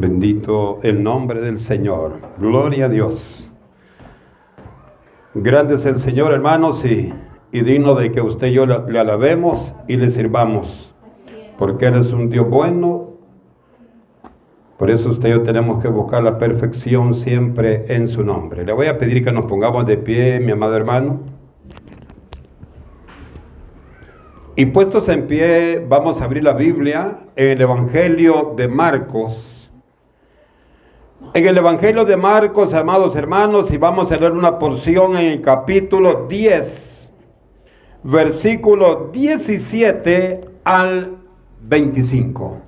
Bendito el nombre del Señor. Gloria a Dios. Grande es el Señor, hermanos, y, y digno de que usted y yo le, alabemos y le sirvamos. Porque Él es un Dios bueno. Por eso usted y yo tenemos que buscar la perfección siempre en su nombre. Le voy a pedir que nos pongamos de pie, mi amado hermano. Y puestos en pie, vamos a abrir la Biblia en el Evangelio de Marcos. En el Evangelio de Marcos, amados hermanos, y vamos a leer una porción en el capítulo 10, versículo 17 al 25.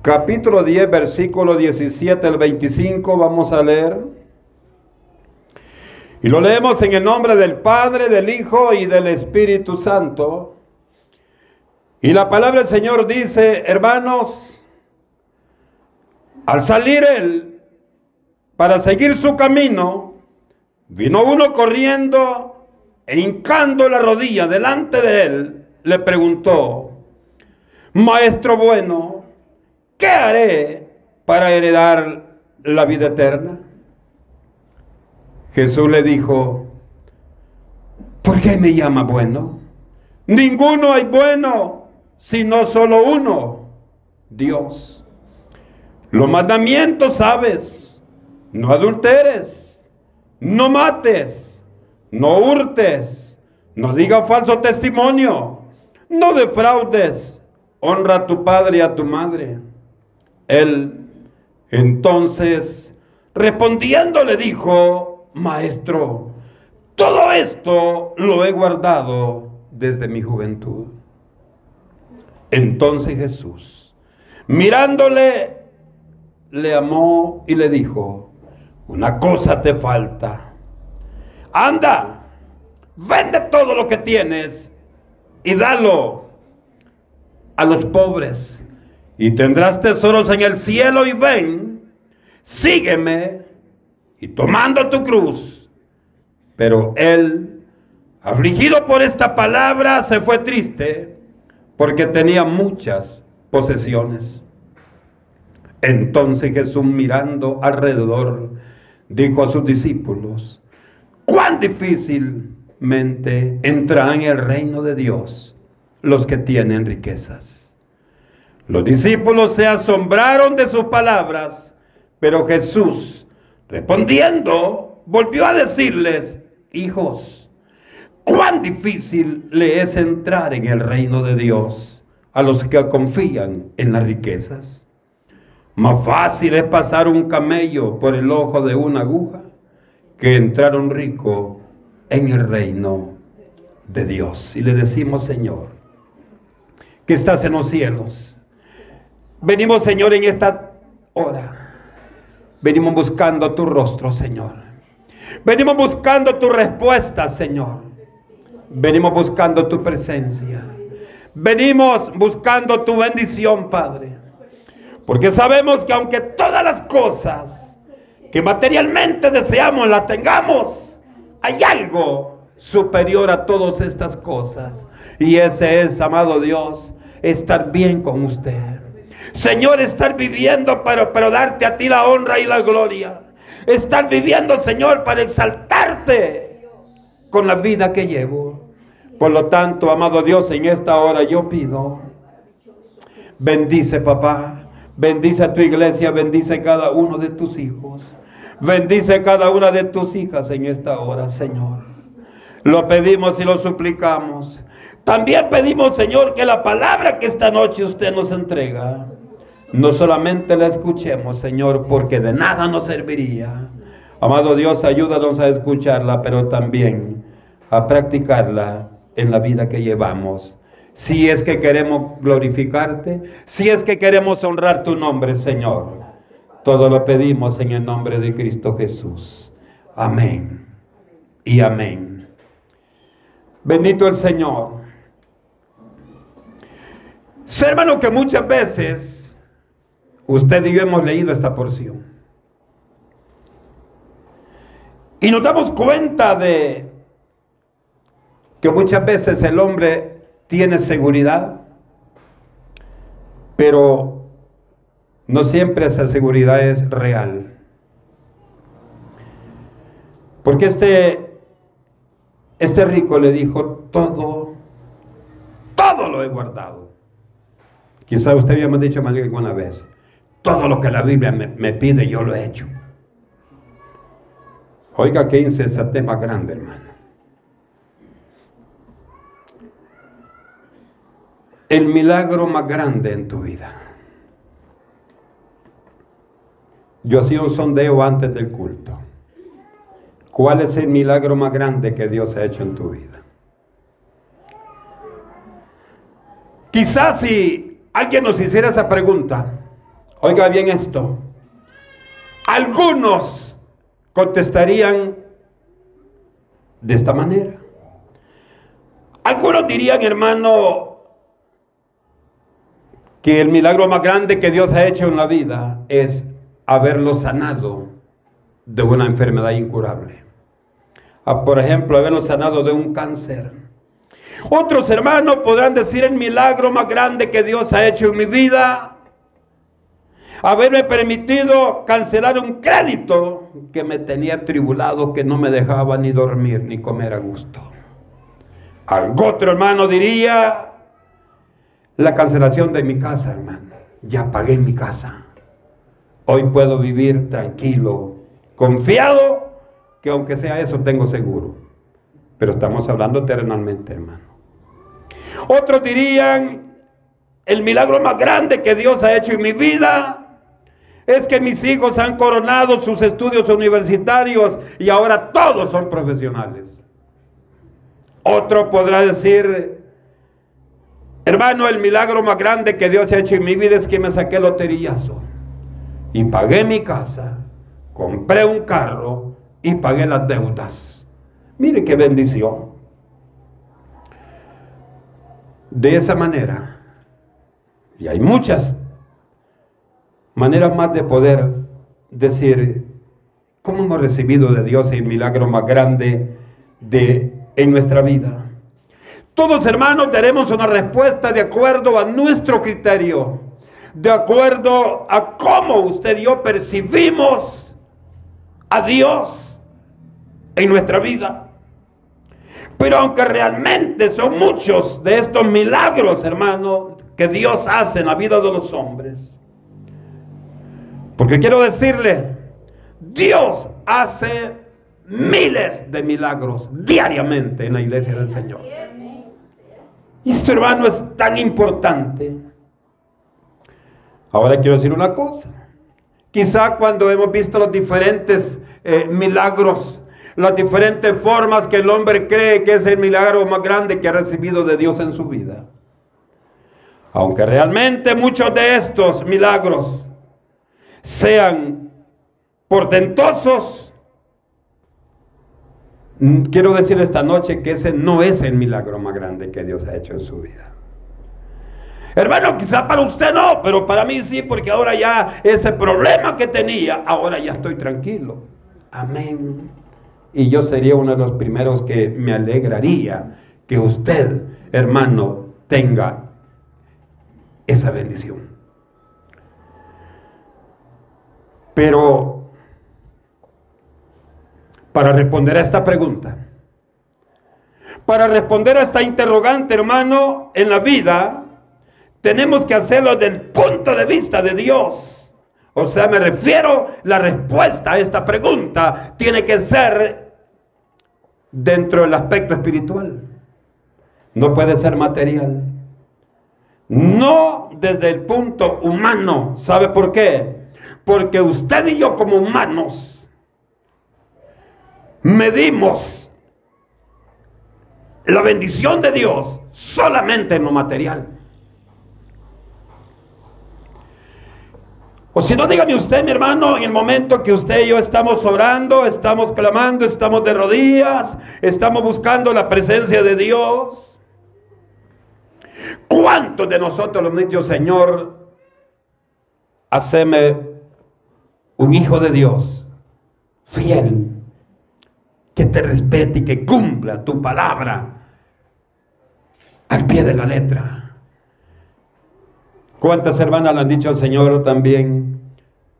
Capítulo 10, versículo 17 al 25, vamos a leer. Y lo leemos en el nombre del Padre, del Hijo y del Espíritu Santo. Y la palabra del Señor dice, hermanos, al salir él para seguir su camino, vino uno corriendo e hincando la rodilla delante de él, le preguntó, Maestro bueno, ¿qué haré para heredar la vida eterna? Jesús le dijo, ¿por qué me llama bueno? Ninguno hay bueno sino solo uno, Dios. Los mandamientos sabes, no adulteres, no mates, no hurtes, no digas falso testimonio, no defraudes, honra a tu padre y a tu madre. Él entonces respondiendo le dijo, maestro, todo esto lo he guardado desde mi juventud. Entonces Jesús, mirándole, le amó y le dijo, una cosa te falta. Anda, vende todo lo que tienes y dalo a los pobres y tendrás tesoros en el cielo y ven, sígueme y tomando tu cruz. Pero él, afligido por esta palabra, se fue triste porque tenía muchas posesiones. Entonces Jesús mirando alrededor dijo a sus discípulos, cuán difícilmente entrarán en el reino de Dios los que tienen riquezas. Los discípulos se asombraron de sus palabras, pero Jesús, respondiendo, volvió a decirles, hijos, cuán difícil le es entrar en el reino de Dios a los que confían en las riquezas. Más fácil es pasar un camello por el ojo de una aguja que entrar un rico en el reino de Dios. Y le decimos, Señor, que estás en los cielos. Venimos, Señor, en esta hora. Venimos buscando tu rostro, Señor. Venimos buscando tu respuesta, Señor. Venimos buscando tu presencia. Venimos buscando tu bendición, Padre. Porque sabemos que aunque todas las cosas que materialmente deseamos las tengamos, hay algo superior a todas estas cosas. Y ese es, amado Dios, estar bien con usted. Señor, estar viviendo, pero, pero darte a ti la honra y la gloria. Estar viviendo, Señor, para exaltarte con la vida que llevo. Por lo tanto, amado Dios, en esta hora yo pido, bendice papá, bendice a tu iglesia, bendice cada uno de tus hijos, bendice cada una de tus hijas en esta hora, Señor. Lo pedimos y lo suplicamos. También pedimos, Señor, que la palabra que esta noche usted nos entrega, no solamente la escuchemos, Señor, porque de nada nos serviría. Amado Dios, ayúdanos a escucharla, pero también a practicarla en la vida que llevamos. Si es que queremos glorificarte, si es que queremos honrar tu nombre, Señor. Todo lo pedimos en el nombre de Cristo Jesús. Amén y amén. Bendito el Señor. Sé, hermano, que muchas veces usted y yo hemos leído esta porción. Y nos damos cuenta de que muchas veces el hombre tiene seguridad, pero no siempre esa seguridad es real. Porque este, este rico le dijo, todo, todo lo he guardado. Quizá usted había dicho más alguna vez, todo lo que la Biblia me, me pide yo lo he hecho. Oiga qué insensatez más grande, hermano. El milagro más grande en tu vida. Yo hacía un sondeo antes del culto. ¿Cuál es el milagro más grande que Dios ha hecho en tu vida? Quizás si alguien nos hiciera esa pregunta, oiga bien esto, algunos contestarían de esta manera. Algunos dirían, hermano, que el milagro más grande que Dios ha hecho en la vida es haberlo sanado de una enfermedad incurable. por ejemplo, haberlo sanado de un cáncer. Otros hermanos podrán decir el milagro más grande que Dios ha hecho en mi vida haberme permitido cancelar un crédito que me tenía tribulado, que no me dejaba ni dormir ni comer a gusto. Algo otro hermano diría, la cancelación de mi casa, hermano. Ya pagué mi casa. Hoy puedo vivir tranquilo, confiado, que aunque sea eso tengo seguro. Pero estamos hablando terrenalmente, hermano. Otros dirían, el milagro más grande que Dios ha hecho en mi vida es que mis hijos han coronado sus estudios universitarios y ahora todos son profesionales. Otro podrá decir, hermano, el milagro más grande que Dios ha hecho en mi vida es que me saqué loterillazo y pagué mi casa, compré un carro y pagué las deudas. Mire qué bendición. De esa manera, y hay muchas maneras más de poder decir cómo hemos recibido de Dios el milagro más grande de, en nuestra vida. Todos hermanos daremos una respuesta de acuerdo a nuestro criterio, de acuerdo a cómo usted y yo percibimos a Dios en nuestra vida. Pero aunque realmente son muchos de estos milagros, hermanos, que Dios hace en la vida de los hombres, porque quiero decirle, Dios hace miles de milagros diariamente en la iglesia del Señor. Y esto, hermano, es tan importante. Ahora quiero decir una cosa. Quizá cuando hemos visto los diferentes eh, milagros, las diferentes formas que el hombre cree que es el milagro más grande que ha recibido de Dios en su vida. Aunque realmente muchos de estos milagros sean portentosos, quiero decir esta noche que ese no es el milagro más grande que Dios ha hecho en su vida. Hermano, quizá para usted no, pero para mí sí, porque ahora ya ese problema que tenía, ahora ya estoy tranquilo. Amén. Y yo sería uno de los primeros que me alegraría que usted, hermano, tenga esa bendición. Pero para responder a esta pregunta, para responder a esta interrogante, hermano, en la vida, tenemos que hacerlo desde el punto de vista de Dios. O sea, me refiero, la respuesta a esta pregunta tiene que ser dentro del aspecto espiritual. No puede ser material. No desde el punto humano. ¿Sabe por qué? Porque usted y yo como humanos medimos la bendición de Dios solamente en lo material. O si no, dígame usted, mi hermano, en el momento que usted y yo estamos orando, estamos clamando, estamos de rodillas, estamos buscando la presencia de Dios. ¿Cuántos de nosotros lo hemos dicho, Señor, haceme un hijo de Dios fiel, que te respete y que cumpla tu palabra al pie de la letra. ¿Cuántas hermanas le han dicho al Señor también?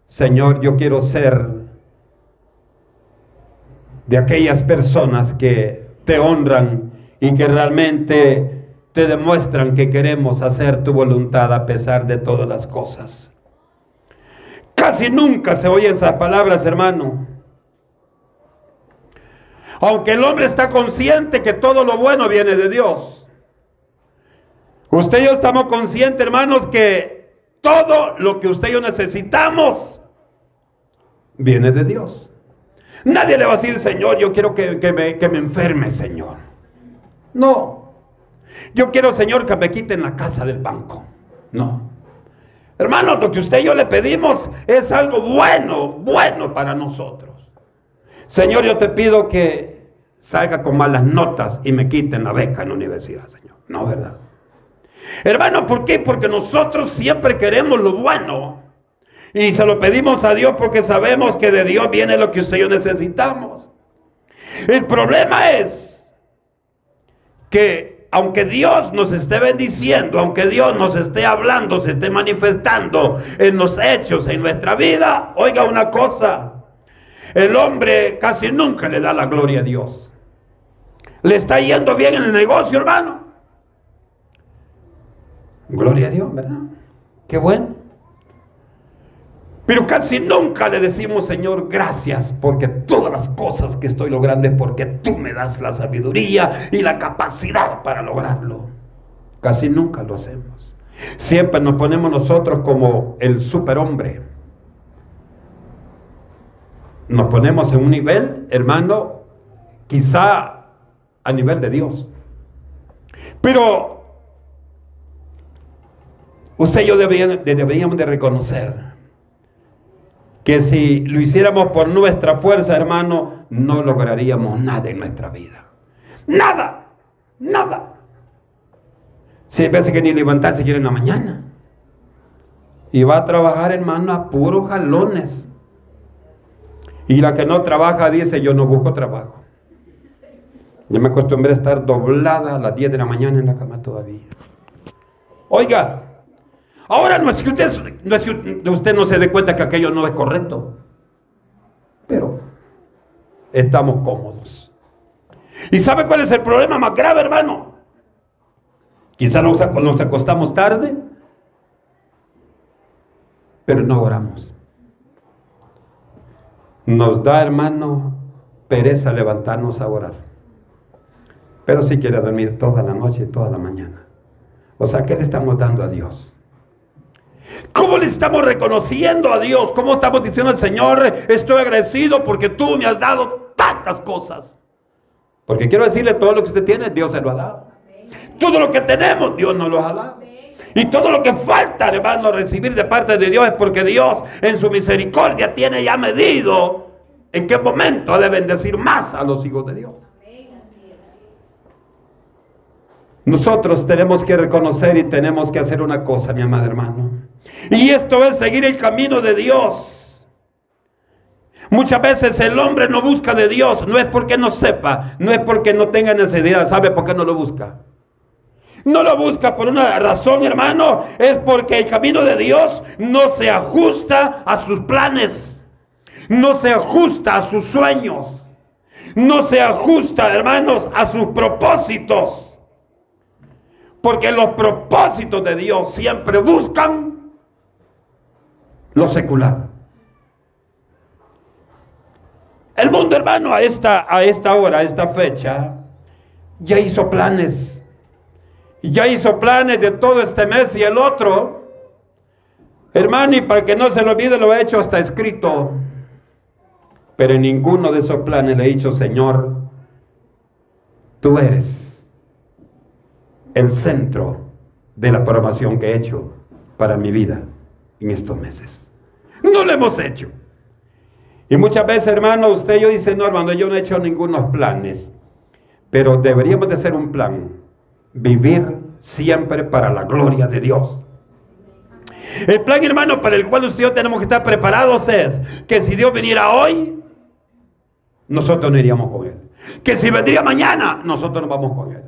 Señor, yo quiero ser de aquellas personas que te honran y que realmente te demuestran que queremos hacer tu voluntad a pesar de todas las cosas. Casi nunca se oyen esas palabras, hermano. Aunque el hombre está consciente que todo lo bueno viene de Dios. Usted y yo estamos conscientes, hermanos, que todo lo que usted y yo necesitamos viene de Dios. Nadie le va a decir, Señor, yo quiero que, me, que me enferme, Señor. No. Yo quiero, Señor, que me quiten la casa del banco. No. Hermano, lo que usted y yo le pedimos es algo bueno, bueno para nosotros. Señor, yo te pido que salga con malas notas y me quiten la beca en la universidad, Señor. No, ¿verdad? Hermano, ¿por qué? Porque nosotros siempre queremos lo bueno. Y se lo pedimos a Dios porque sabemos que de Dios viene lo que usted y yo necesitamos. El problema es que aunque Dios nos esté bendiciendo, aunque Dios nos esté hablando, se esté manifestando en los hechos, en nuestra vida, oiga una cosa, el hombre casi nunca le da la gloria a Dios. Le está yendo bien en el negocio, hermano. Gloria a Dios, ¿verdad? Qué bueno. Pero casi nunca le decimos, Señor, gracias, porque todas las cosas que estoy logrando es porque tú me das la sabiduría y la capacidad para lograrlo. Casi nunca lo hacemos. Siempre nos ponemos nosotros como el superhombre. Nos ponemos en un nivel, hermano, quizá a nivel de Dios. Pero usted y yo deberíamos de reconocer que si lo hiciéramos por nuestra fuerza, hermano, no lograríamos nada en nuestra vida. Nada, nada. Si hay que ni levantarse quiere en la mañana. Y va a trabajar, hermano, a puros jalones. Y la que no trabaja dice, yo no busco trabajo. Yo me acostumbré a estar doblada a las 10 de la mañana en la cama todavía. Oiga, Ahora no es que usted no, es que usted no se dé cuenta que aquello no es correcto, pero estamos cómodos. ¿Y sabe cuál es el problema más grave, hermano? Quizá nos, nos acostamos tarde, pero no oramos. Nos da, hermano, pereza levantarnos a orar. Pero si quiere dormir toda la noche y toda la mañana. O sea, ¿qué le estamos dando a Dios? ¿Cómo le estamos reconociendo a Dios? ¿Cómo estamos diciendo al Señor, estoy agradecido porque tú me has dado tantas cosas? Porque quiero decirle, todo lo que usted tiene, Dios se lo ha dado. Todo lo que tenemos, Dios nos lo ha dado. Y todo lo que falta, hermano, recibir de parte de Dios es porque Dios en su misericordia tiene ya medido en qué momento ha de bendecir más a los hijos de Dios. Nosotros tenemos que reconocer y tenemos que hacer una cosa, mi amado hermano. Y esto es seguir el camino de Dios. Muchas veces el hombre no busca de Dios, no es porque no sepa, no es porque no tenga necesidad, ¿sabe por qué no lo busca? No lo busca por una razón, hermano, es porque el camino de Dios no se ajusta a sus planes, no se ajusta a sus sueños, no se ajusta, hermanos, a sus propósitos. Porque los propósitos de Dios siempre buscan lo secular. El mundo, hermano, a esta, a esta hora, a esta fecha, ya hizo planes. Ya hizo planes de todo este mes y el otro. Hermano, y para que no se lo olvide, lo he hecho hasta escrito. Pero en ninguno de esos planes le he dicho, Señor, tú eres el centro de la programación que he hecho para mi vida en estos meses. No lo hemos hecho. Y muchas veces, hermano, usted y yo dice, no, hermano, yo no he hecho ningunos planes. Pero deberíamos de hacer un plan. Vivir siempre para la gloria de Dios. El plan, hermano, para el cual usted tenemos que estar preparados es que si Dios viniera hoy, nosotros no iríamos con Él. Que si vendría mañana, nosotros nos vamos con Él.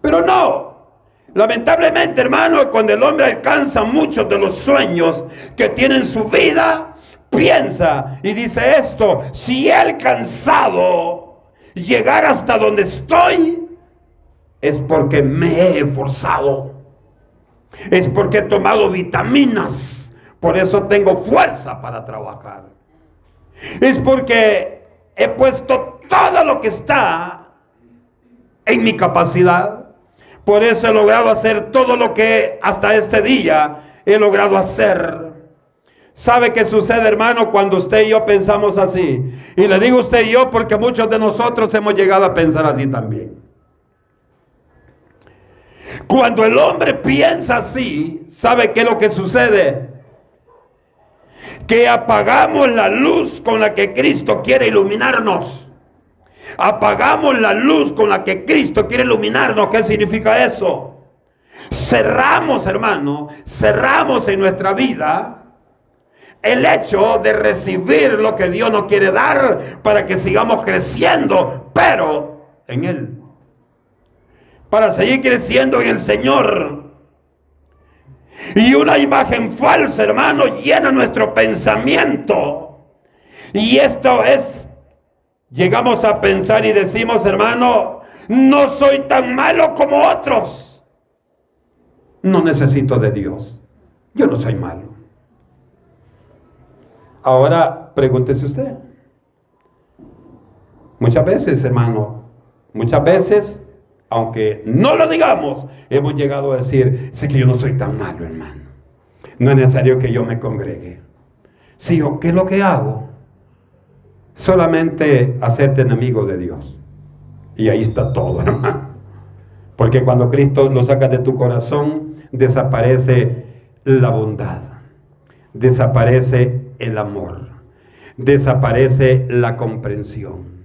Pero no. Lamentablemente, hermano, cuando el hombre alcanza muchos de los sueños que tiene en su vida, piensa y dice esto, si he alcanzado llegar hasta donde estoy, es porque me he esforzado, es porque he tomado vitaminas, por eso tengo fuerza para trabajar, es porque he puesto todo lo que está en mi capacidad, por eso he logrado hacer todo lo que hasta este día he logrado hacer. ¿Sabe qué sucede, hermano, cuando usted y yo pensamos así? Y le digo usted y yo porque muchos de nosotros hemos llegado a pensar así también. Cuando el hombre piensa así, ¿sabe qué es lo que sucede? Que apagamos la luz con la que Cristo quiere iluminarnos. Apagamos la luz con la que Cristo quiere iluminarnos. ¿Qué significa eso? Cerramos, hermano, cerramos en nuestra vida el hecho de recibir lo que Dios nos quiere dar para que sigamos creciendo, pero en Él. Para seguir creciendo en el Señor. Y una imagen falsa, hermano, llena nuestro pensamiento. Y esto es, llegamos a pensar y decimos, hermano, no soy tan malo como otros. No necesito de Dios. Yo no soy malo. Ahora pregúntese usted. Muchas veces, hermano, muchas veces, aunque no lo digamos, hemos llegado a decir, sí que yo no soy tan malo, hermano. No es necesario que yo me congregue. Sí, ¿qué es lo que hago? Solamente hacerte enemigo de Dios. Y ahí está todo, hermano. Porque cuando Cristo lo saca de tu corazón, desaparece la bondad, desaparece el amor, desaparece la comprensión,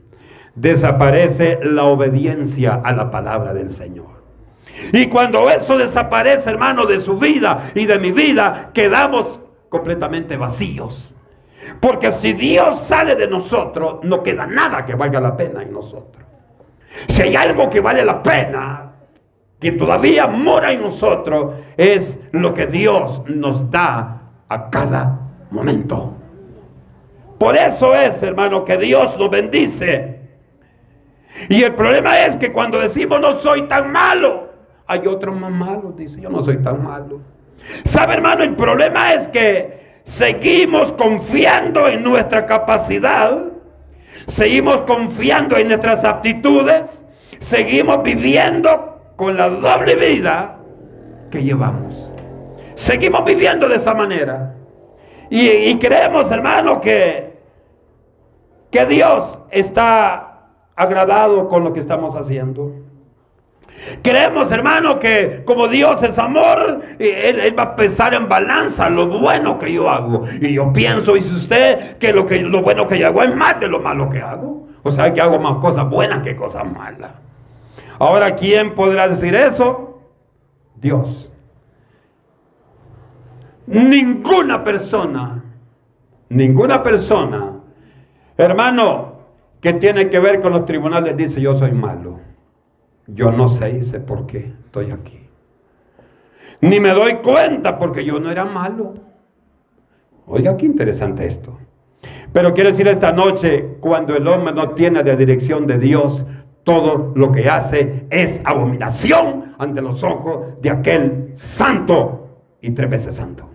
desaparece la obediencia a la palabra del Señor. Y cuando eso desaparece, hermano, de su vida y de mi vida, quedamos completamente vacíos. Porque si Dios sale de nosotros, no queda nada que valga la pena en nosotros. Si hay algo que vale la pena, que todavía mora en nosotros, es lo que Dios nos da a cada momento. Por eso es, hermano, que Dios nos bendice. Y el problema es que cuando decimos no soy tan malo, hay otros más malos, dice, yo no soy tan malo. ¿Sabe, hermano? El problema es que seguimos confiando en nuestra capacidad, seguimos confiando en nuestras aptitudes, seguimos viviendo con la doble vida que llevamos. Seguimos viviendo de esa manera. Y, creemos, hermano, que, que Dios está agradado con lo que estamos haciendo. Creemos, hermano, que como Dios es amor, él, va a pesar en balanza lo bueno que yo hago. Y yo pienso, dice usted, que lo, que lo bueno que yo hago es más de lo malo que hago. O sea, que hago más cosas buenas que cosas malas. Ahora, ¿quién podrá decir eso? Dios. Ninguna persona, ninguna persona, hermano, que tiene que ver con los tribunales dice yo soy malo. Yo no sé, sé por qué estoy aquí. Ni me doy cuenta porque yo no era malo. Oiga, qué interesante esto. Pero quiero decir esta noche, cuando el hombre no tiene la dirección de Dios, todo lo que hace es abominación ante los ojos de aquel santo y tres veces santo.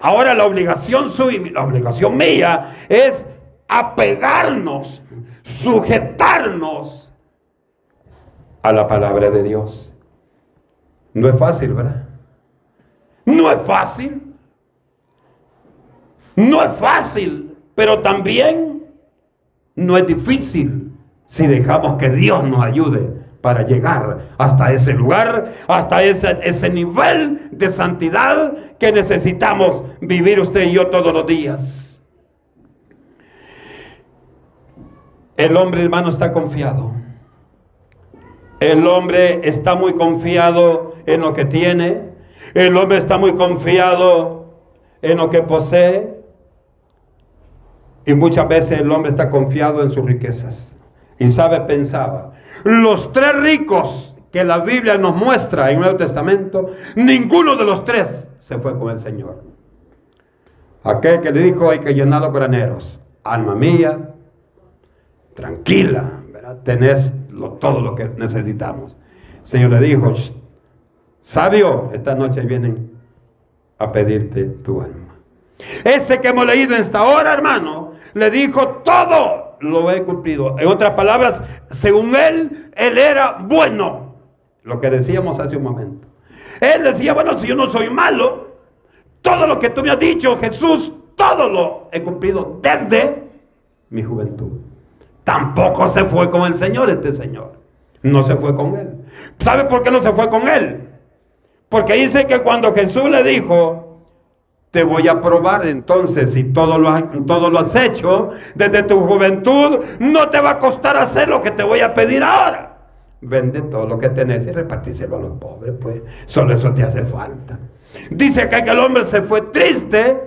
Ahora la obligación suya, la obligación mía es apegarnos, sujetarnos a la palabra de Dios. No es fácil, ¿verdad? No es fácil. No es fácil, pero también no es difícil si dejamos que Dios nos ayude para llegar hasta ese lugar, hasta ese, ese nivel de santidad que necesitamos vivir usted y yo todos los días. El hombre, hermano, está confiado. El hombre está muy confiado en lo que tiene. El hombre está muy confiado en lo que posee. Y muchas veces el hombre está confiado en sus riquezas. Y sabe, pensaba, los tres ricos que la Biblia nos muestra en el Nuevo Testamento, ninguno de los tres se fue con el Señor. Aquel que le dijo hay que llenar los graneros, alma mía, tranquila, ¿verdad? tenés todo lo que necesitamos. El Señor le dijo, sabio, esta noche vienen a pedirte tu alma. Este que hemos leído en esta hora, hermano, le dijo, todo lo he cumplido. En otras palabras, según él, él era bueno. Lo que decíamos hace un momento. Él decía, bueno, si yo no soy malo, todo lo que tú me has dicho, Jesús, todo lo he cumplido desde mi juventud. Tampoco se fue con el Señor este Señor. No se fue con él. ¿Sabe por qué no se fue con él? Porque dice que cuando Jesús le dijo, te voy a probar entonces si todo lo, has, hecho desde tu juventud, no te va a costar hacer lo que te voy a pedir ahora. Vende todo lo que tenés y repartíselo a los pobres, pues solo eso te hace falta. Dice que el hombre se fue triste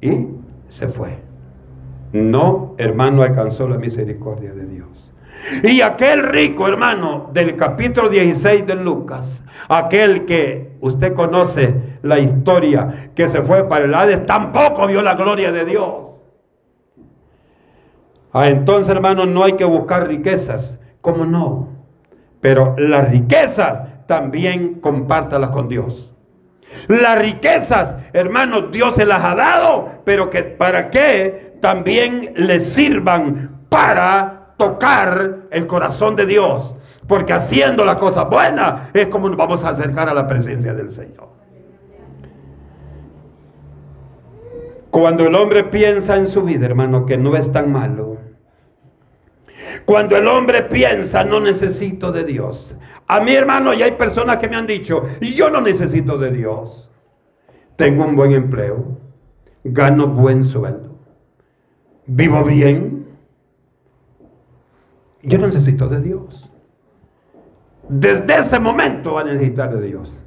y se fue. No, hermano, alcanzó la misericordia de Dios. Y aquel rico hermano del capítulo 16 de Lucas, aquel que usted conoce la historia, que se fue para el Hades, tampoco vio la gloria de Dios. Ah, entonces hermano, no hay que buscar riquezas. ¿Cómo no? Pero las riquezas también compártalas con Dios. Las riquezas, hermanos, Dios se las ha dado, pero que para qué también les sirvan para tocar el corazón de Dios. Porque haciendo la cosa buena es como nos vamos a acercar a la presencia del Señor. Cuando el hombre piensa en su vida, hermano, que no es tan malo. Cuando el hombre piensa, no necesito de Dios. A mi hermano, ya hay personas que me han dicho, yo no necesito de Dios. Tengo un buen empleo, gano buen sueldo, vivo bien, yo necesito de Dios. Desde ese momento va a necesitar de Dios.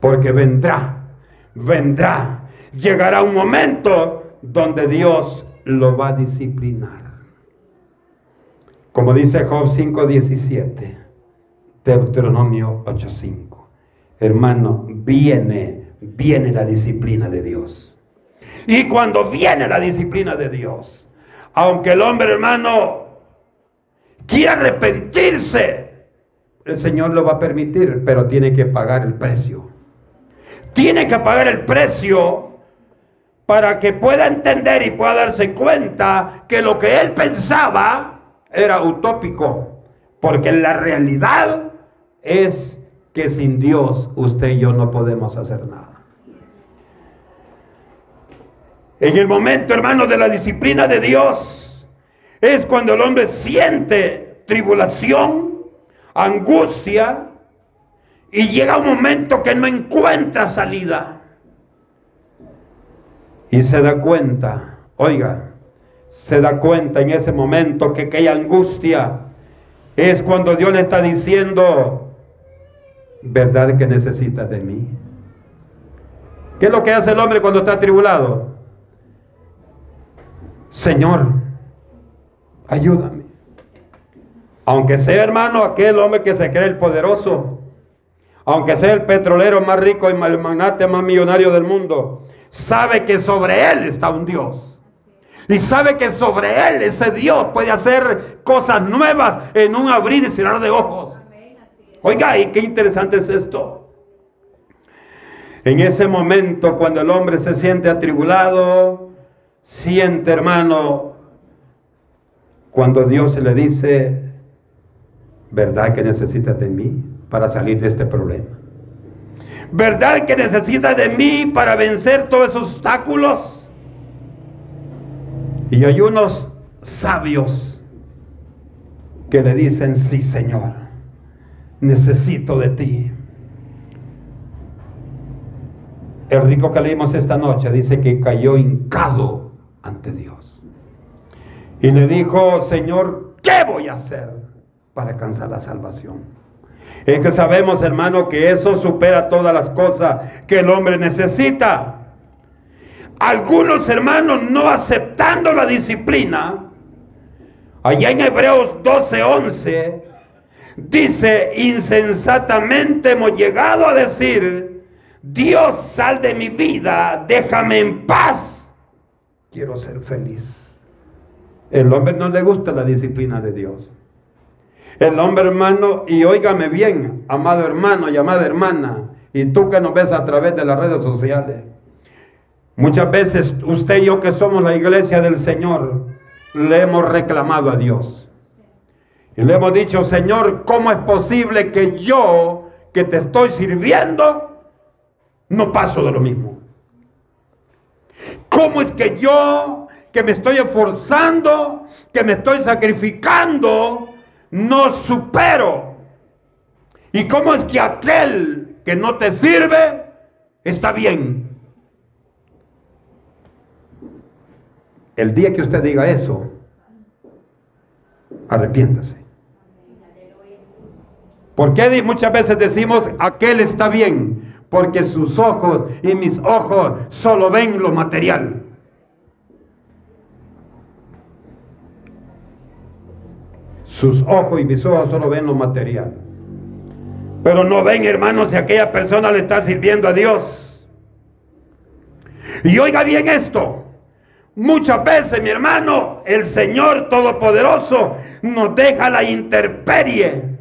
Porque vendrá, vendrá, llegará un momento donde Dios lo va a disciplinar. Como dice Job 5:17, Deuteronomio 8:5. Hermano, viene, viene la disciplina de Dios. Y cuando viene la disciplina de Dios, aunque el hombre, hermano, quiere arrepentirse, el Señor lo va a permitir, pero tiene que pagar el precio. Tiene que pagar el precio para que pueda entender y pueda darse cuenta que lo que él pensaba era utópico, porque la realidad es que sin Dios usted y yo no podemos hacer nada. En el momento, hermano, de la disciplina de Dios, es cuando el hombre siente tribulación, angustia, y llega un momento que no encuentra salida. Y se da cuenta, oiga, se da cuenta en ese momento que aquella angustia es cuando Dios le está diciendo, ¿verdad que necesitas de mí? ¿Qué es lo que hace el hombre cuando está tribulado? Señor, ayúdame. Aunque sea hermano aquel hombre que se cree el poderoso, aunque sea el petrolero más rico y el magnate más millonario del mundo, sabe que sobre él está un Dios. Y sabe que sobre él ese Dios puede hacer cosas nuevas en un abrir y cerrar de ojos. Oiga, y qué interesante es esto. En ese momento, cuando el hombre se siente atribulado, siente, hermano, cuando Dios le dice, ¿verdad que necesitas de mí para salir de este problema? ¿Verdad que necesitas de mí para vencer todos esos obstáculos? Y hay unos sabios que le dicen, sí Señor, necesito de ti. El rico que leímos esta noche dice que cayó hincado ante Dios. Y le dijo, Señor, ¿qué voy a hacer para alcanzar la salvación? Es que sabemos, hermano, que eso supera todas las cosas que el hombre necesita. Algunos hermanos no aceptando la disciplina, allá en Hebreos 12:11, dice, insensatamente hemos llegado a decir, Dios sal de mi vida, déjame en paz, quiero ser feliz. El hombre no le gusta la disciplina de Dios. El hombre hermano, y óigame bien, amado hermano y amada hermana, y tú que nos ves a través de las redes sociales, muchas veces usted y yo que somos la iglesia del Señor, le hemos reclamado a Dios. Y le hemos dicho, Señor, ¿cómo es posible que yo, que te estoy sirviendo, no paso de lo mismo? ¿Cómo es que yo, que me estoy esforzando, que me estoy sacrificando, no supero? ¿Y cómo es que aquel que no te sirve está bien? El día que usted diga eso, arrepiéntase. ¿Por qué muchas veces decimos aquel está bien? Porque sus ojos y mis ojos solo ven lo material. Sus ojos y mis ojos solo ven lo material. Pero no ven, hermanos, si aquella persona le está sirviendo a Dios. Y oiga bien esto. Muchas veces, mi hermano, el Señor Todopoderoso nos deja la interperie.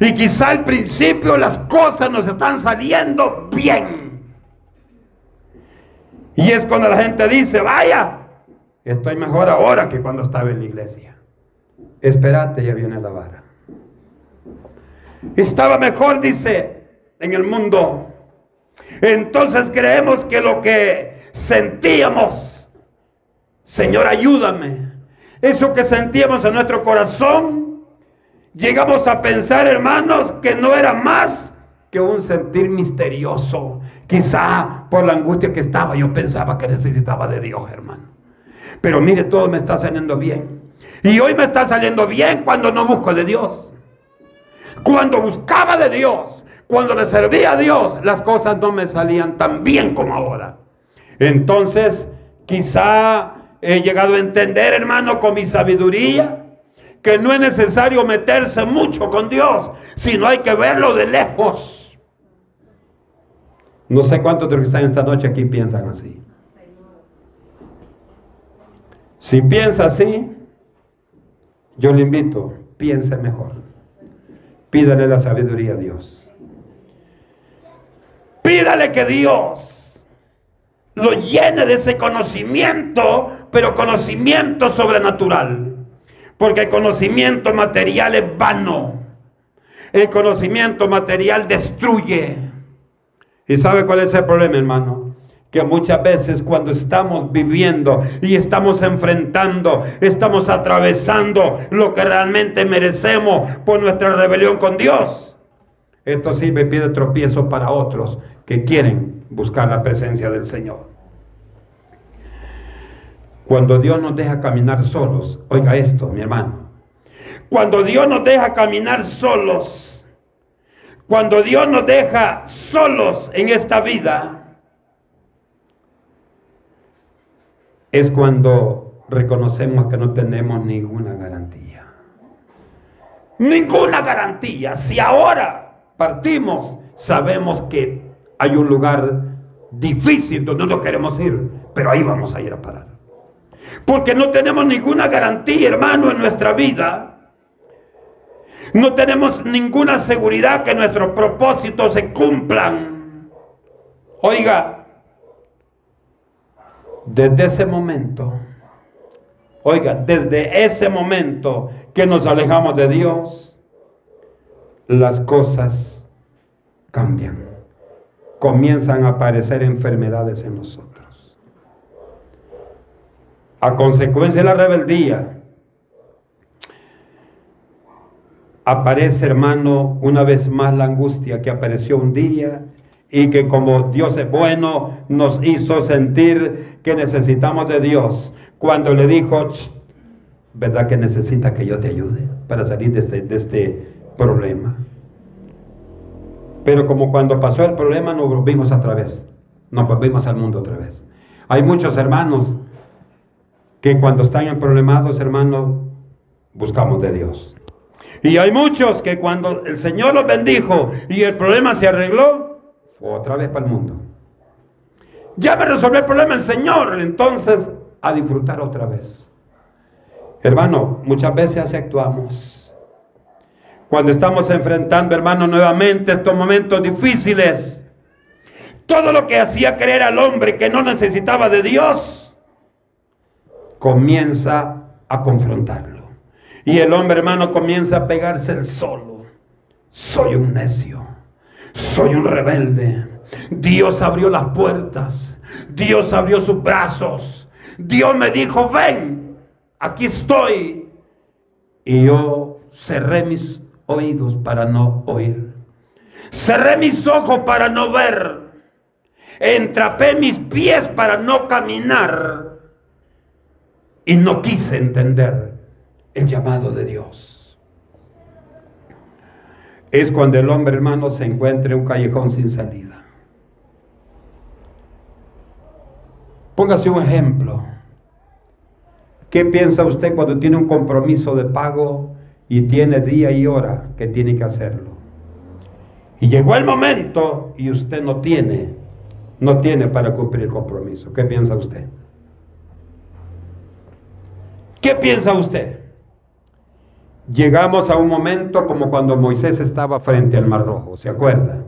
Y quizá al principio las cosas nos están saliendo bien. Y es cuando la gente dice, vaya, estoy mejor ahora que cuando estaba en la iglesia. Espérate, ya viene la vara. Estaba mejor, dice, en el mundo. Entonces creemos que lo que sentíamos, Señor, ayúdame. Eso que sentíamos en nuestro corazón, llegamos a pensar, hermanos, que no era más que un sentir misterioso. Quizá por la angustia que estaba, yo pensaba que necesitaba de Dios, hermano. Pero mire, todo me está saliendo bien. Y hoy me está saliendo bien cuando no busco de Dios. Cuando buscaba de Dios, cuando le servía a Dios, las cosas no me salían tan bien como ahora. Entonces, quizá he llegado a entender, hermano, con mi sabiduría, que no es necesario meterse mucho con Dios, sino hay que verlo de lejos. No sé cuántos de los que están esta noche aquí piensan así. Si piensa así, yo le invito, piense mejor. Pídale la sabiduría a Dios. Pídale que Dios lo llene de ese conocimiento, pero conocimiento sobrenatural. Porque el conocimiento material es vano. El conocimiento material destruye. ¿Y sabe cuál es el problema, hermano? que muchas veces cuando estamos viviendo y estamos enfrentando, estamos atravesando lo que realmente merecemos por nuestra rebelión con Dios, esto sirve pide tropiezo para otros que quieren buscar la presencia del Señor. Cuando Dios nos deja caminar solos, oiga esto, mi hermano, cuando Dios nos deja caminar solos, cuando Dios nos deja solos en esta vida, es cuando reconocemos que no tenemos ninguna garantía. Ninguna garantía. Si ahora partimos, sabemos que hay un lugar difícil donde no queremos ir, pero ahí vamos a ir a parar. Porque no tenemos ninguna garantía, hermano, en nuestra vida. No tenemos ninguna seguridad que nuestros propósitos se cumplan. Oiga, desde ese momento, oiga, desde ese momento que nos alejamos de Dios, las cosas cambian. Comienzan a aparecer enfermedades en nosotros. A consecuencia de la rebeldía, aparece, hermano, una vez más la angustia que apareció un día y que como Dios es bueno, nos hizo sentir que necesitamos de Dios. Cuando le dijo, ¿verdad que necesita que yo te ayude para salir de este, de este problema? Pero como cuando pasó el problema nos volvimos otra vez, nos volvimos al mundo otra vez. Hay muchos hermanos que cuando están en problemados, hermanos, buscamos de Dios. Y hay muchos que cuando el Señor los bendijo y el problema se arregló, fue otra vez para el mundo. Ya me resolvió el problema el Señor, entonces a disfrutar otra vez. Hermano, muchas veces así actuamos. Cuando estamos enfrentando, hermano, nuevamente estos momentos difíciles, todo lo que hacía creer al hombre que no necesitaba de Dios, comienza a confrontarlo. Y el hombre, hermano, comienza a pegarse el solo. Soy un necio. Soy un rebelde. Dios abrió las puertas. Dios abrió sus brazos. Dios me dijo, ven, aquí estoy. Y yo cerré mis oídos para no oír. Cerré mis ojos para no ver. Entrapé mis pies para no caminar. Y no quise entender el llamado de Dios. Es cuando el hombre hermano se encuentra en un callejón sin salida. Póngase un ejemplo. ¿Qué piensa usted cuando tiene un compromiso de pago y tiene día y hora que tiene que hacerlo? Y llegó el momento y usted no tiene, no tiene para cumplir el compromiso. ¿Qué piensa usted? ¿Qué piensa usted? Llegamos a un momento como cuando Moisés estaba frente al Mar Rojo, ¿se acuerda?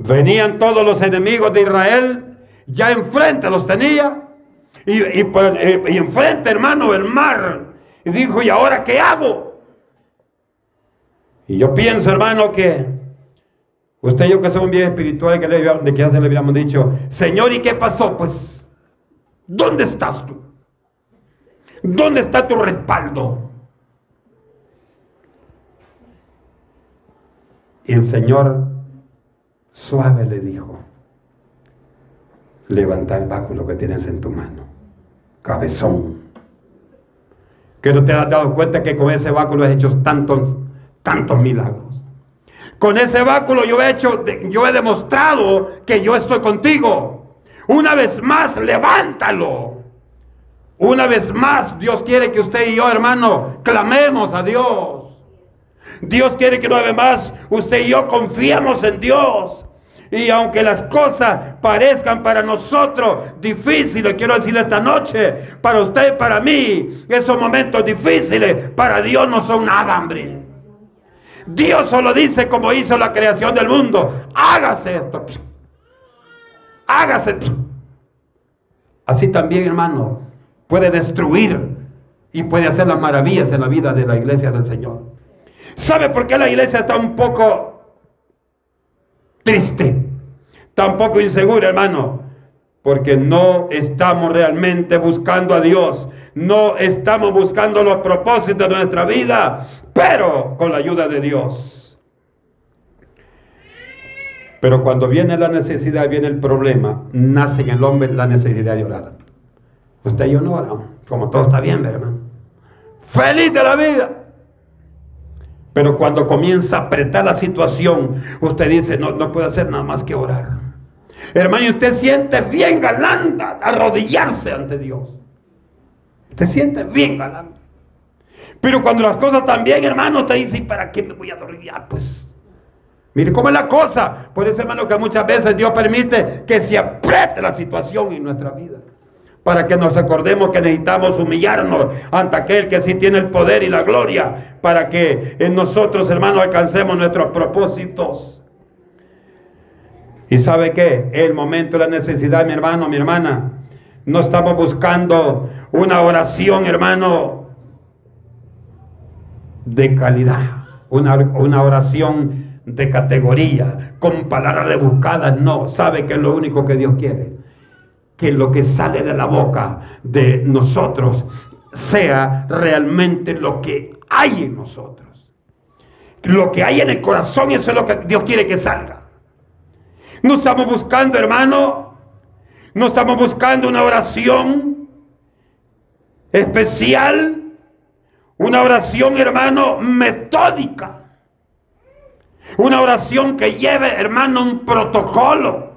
Venían todos los enemigos de Israel, ya enfrente los tenía, y, y, enfrente, hermano, el mar. Y dijo, ¿y ahora qué hago? Y yo pienso, hermano, que usted y yo que somos bien espirituales, que de que ya se le habíamos dicho, Señor, ¿y qué pasó? Pues, ¿dónde estás tú? ¿Dónde está tu respaldo? Y el Señor suave le dijo, levanta el báculo que tienes en tu mano, cabezón. Que no te has dado cuenta que con ese báculo has hecho tantos, tantos milagros. Con ese báculo yo he hecho, yo he demostrado que yo estoy contigo. Una vez más, levántalo. Una vez más, Dios quiere que usted y yo, hermano, clamemos a Dios. Dios quiere que una vez más usted y yo confiemos en Dios. Y aunque las cosas parezcan para nosotros difíciles, quiero decirle esta noche, para usted y para mí, esos momentos difíciles, para Dios no son nada, hombre. Dios solo dice como hizo la creación del mundo, hágase esto. Hágase. Así también, hermano, puede destruir y puede hacer las maravillas en la vida de la iglesia del Señor. ¿Sabe por qué la iglesia está un poco triste? Tampoco insegura, hermano. Porque no estamos realmente buscando a Dios. No estamos buscando los propósitos de nuestra vida, pero con la ayuda de Dios. Pero cuando viene la necesidad, viene el problema, nace en el hombre la necesidad de orar. Usted y yo no oramos, como todo está bien, hermano. Feliz de la vida. Pero cuando comienza a apretar la situación, usted dice, no, no puede hacer nada más que orar. Hermano, usted siente bien galanda arrodillarse ante Dios. Usted siente bien galanda. Pero cuando las cosas bien, hermano, usted dice, ¿para qué me voy a arrodillar? Pues, mire cómo es la cosa. Por eso, hermano, que muchas veces Dios permite que se apriete la situación en nuestra vida para que nos acordemos que necesitamos humillarnos ante aquel que sí tiene el poder y la gloria, para que en nosotros, hermanos, alcancemos nuestros propósitos. ¿Y sabe qué? El momento de la necesidad, mi hermano, mi hermana, no estamos buscando una oración, hermano, de calidad, una, una oración de categoría, con palabras rebuscadas, no, sabe que es lo único que Dios quiere que lo que sale de la boca de nosotros sea realmente lo que hay en nosotros. Lo que hay en el corazón, eso es lo que Dios quiere que salga. No estamos buscando, hermano, no estamos buscando una oración especial, una oración, hermano, metódica. Una oración que lleve, hermano, un protocolo.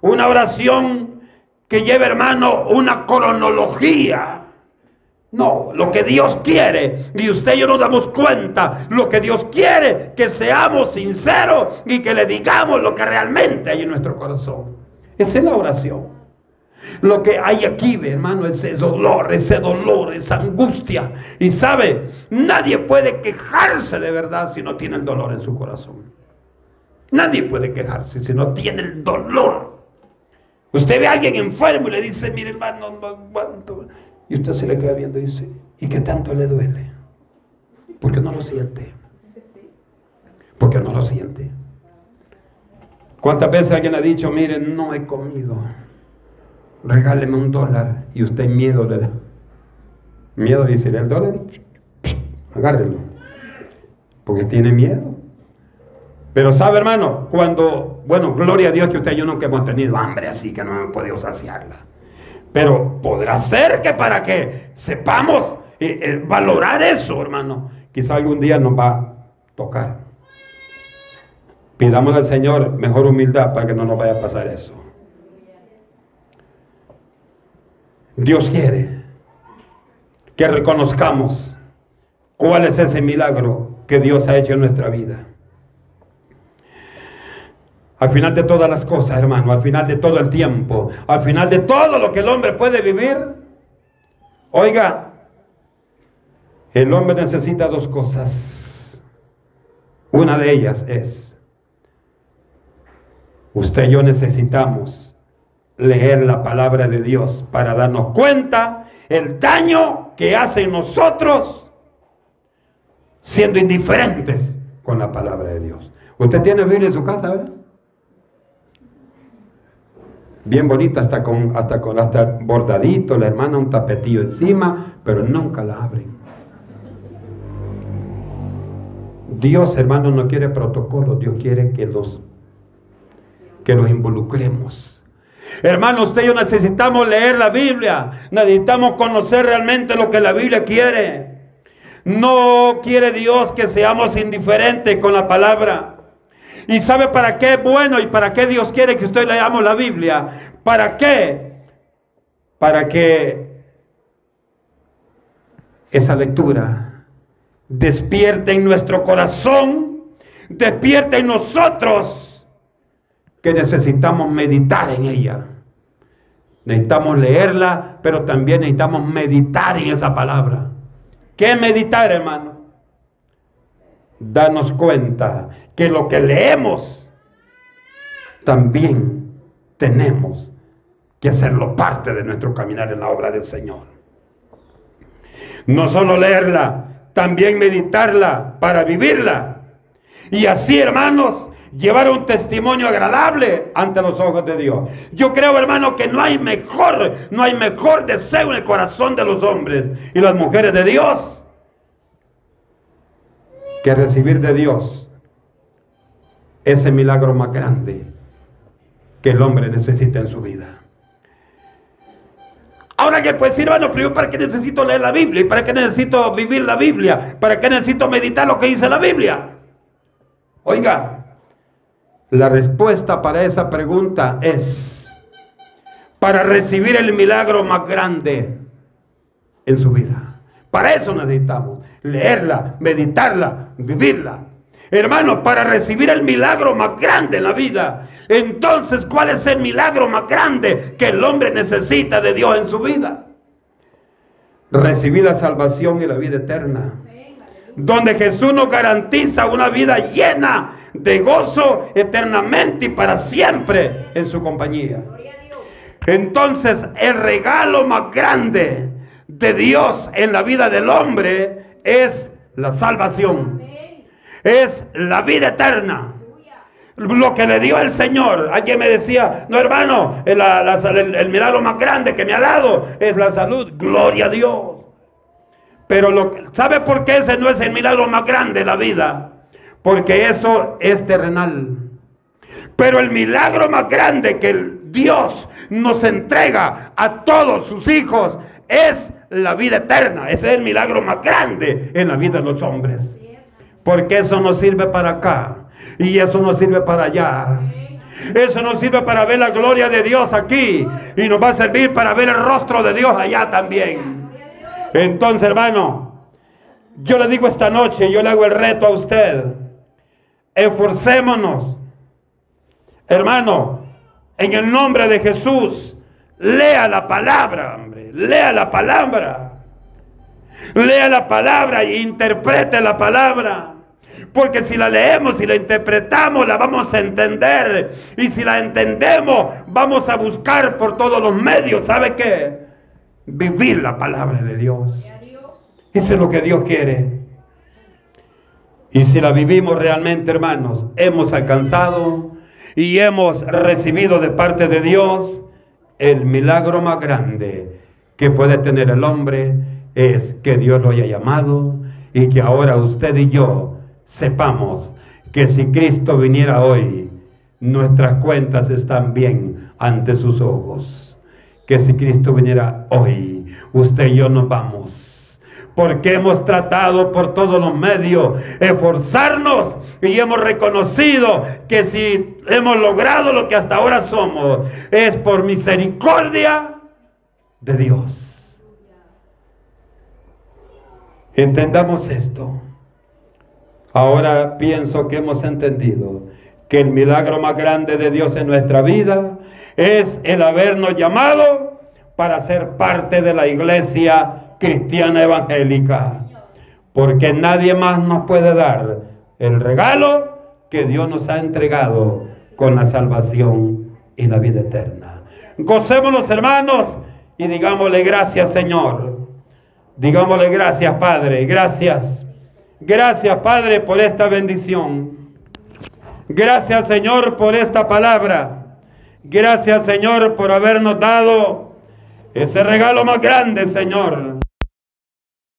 Una oración que lleve, hermano, una cronología No, lo que Dios quiere, y usted y yo nos damos cuenta, lo que Dios quiere, que seamos sinceros y que le digamos lo que realmente hay en nuestro corazón. Esa es la oración. Lo que hay aquí, hermano, ese dolor, ese dolor, esa angustia. Y sabe, nadie puede quejarse de verdad si no tiene el dolor en su corazón. Nadie puede quejarse si no tiene el dolor. Usted ve a alguien enfermo y le dice, mire hermano, no aguanto. Y usted se le queda viendo y dice, ¿y qué tanto le duele? Porque no lo siente. Porque no lo siente. ¿Cuántas veces alguien ha dicho, mire, no he comido? Regáleme un dólar y usted miedo le da. Miedo dice, el dólar, agárrelo. Porque tiene miedo. Pero sabe, hermano, cuando, bueno, gloria a Dios que usted y yo nunca hemos tenido hambre así que no hemos podido saciarla. Pero podrá ser que para que sepamos eh, eh, valorar eso, hermano, quizá algún día nos va a tocar. Pidamos al Señor mejor humildad para que no nos vaya a pasar eso. Dios quiere que reconozcamos cuál es ese milagro que Dios ha hecho en nuestra vida. Al final de todas las cosas, hermano, al final de todo el tiempo, al final de todo lo que el hombre puede vivir, oiga, el hombre necesita dos cosas. Una de ellas es, usted y yo necesitamos leer la palabra de Dios para darnos cuenta el daño que hace en nosotros siendo indiferentes con la palabra de Dios. Usted tiene Biblia en su casa, ¿verdad? Bien bonita, hasta con, hasta con hasta bordadito, la hermana un tapetillo encima, pero nunca la abren. Dios, hermano, no quiere protocolos, Dios quiere que los que los involucremos. Hermano, usted y yo necesitamos leer la Biblia, necesitamos conocer realmente lo que la Biblia quiere. No quiere Dios que seamos indiferentes con la palabra. ¿Y sabe para qué es bueno y para qué Dios quiere que usted leamos la Biblia? ¿Para qué? Para que esa lectura despierte en nuestro corazón, despierte en nosotros que necesitamos meditar en ella. Necesitamos leerla, pero también necesitamos meditar en esa palabra. ¿Qué meditar, hermano? Danos cuenta que lo que leemos también tenemos que hacerlo parte de nuestro caminar en la obra del Señor. No solo leerla, también meditarla para vivirla. Y así, hermanos, llevar un testimonio agradable ante los ojos de Dios. Yo creo, hermano, que no hay mejor, no hay mejor deseo en el corazón de los hombres y las mujeres de Dios que recibir de Dios ese milagro más grande que el hombre necesita en su vida. Ahora que pues hermano, pero yo para qué necesito leer la Biblia y para qué necesito vivir la Biblia, para qué necesito meditar lo que dice la Biblia. Oiga, la respuesta para esa pregunta es para recibir el milagro más grande en su vida. Para eso necesitamos leerla, meditarla, vivirla. Hermano, para recibir el milagro más grande en la vida. Entonces, ¿cuál es el milagro más grande que el hombre necesita de Dios en su vida? Recibir la salvación y la vida eterna. Donde Jesús nos garantiza una vida llena de gozo eternamente y para siempre en su compañía. Entonces, el regalo más grande de Dios en la vida del hombre es la salvación es la vida eterna. Lo que le dio el Señor. Alguien me decía, no hermano, el, el, milagro más grande que me ha dado es la salud. Gloria a Dios. Pero lo, ¿sabe por qué ese no es el milagro más grande de la vida? Porque eso es terrenal. Pero el milagro más grande que el Dios nos entrega a todos sus hijos es la vida eterna. Ese es el milagro más grande en la vida de los hombres. Porque eso no sirve para acá. Y eso no sirve para allá. Eso no sirve para ver la gloria de Dios aquí. Y nos va a servir para ver el rostro de Dios allá también. Entonces, hermano, yo le digo esta noche, yo le hago el reto a usted. Esforcémonos. Hermano, en el nombre de Jesús, lea la palabra, hombre. Lea la palabra. Lea la palabra e interprete la palabra. Porque si la leemos y la interpretamos, la vamos a entender. Y si la entendemos, vamos a buscar por todos los medios. ¿Sabe qué? Vivir la palabra de Dios. Eso es lo que Dios quiere. Y si la vivimos realmente, hermanos, hemos alcanzado y hemos recibido de parte de Dios el milagro más grande que puede tener el hombre es que Dios lo haya llamado y que ahora usted y yo sepamos que si Cristo viniera hoy, nuestras cuentas están bien ante sus ojos. Que si Cristo viniera hoy, usted y yo nos vamos. Porque hemos tratado por todos los medios esforzarnos y hemos reconocido que si hemos logrado lo que hasta ahora somos, es por misericordia de Dios. Entendamos esto. Ahora pienso que hemos entendido que el milagro más grande de Dios en nuestra vida es el habernos llamado para ser parte de la iglesia cristiana evangélica. Porque nadie más nos puede dar el regalo que Dios nos ha entregado con la salvación y la vida eterna. Gocémonos hermanos y digámosle gracias Señor Digámosle gracias, Padre. Gracias. Gracias, Padre, por esta bendición. Gracias, Señor, por esta palabra. Gracias, Señor, por habernos dado ese regalo más grande, Señor.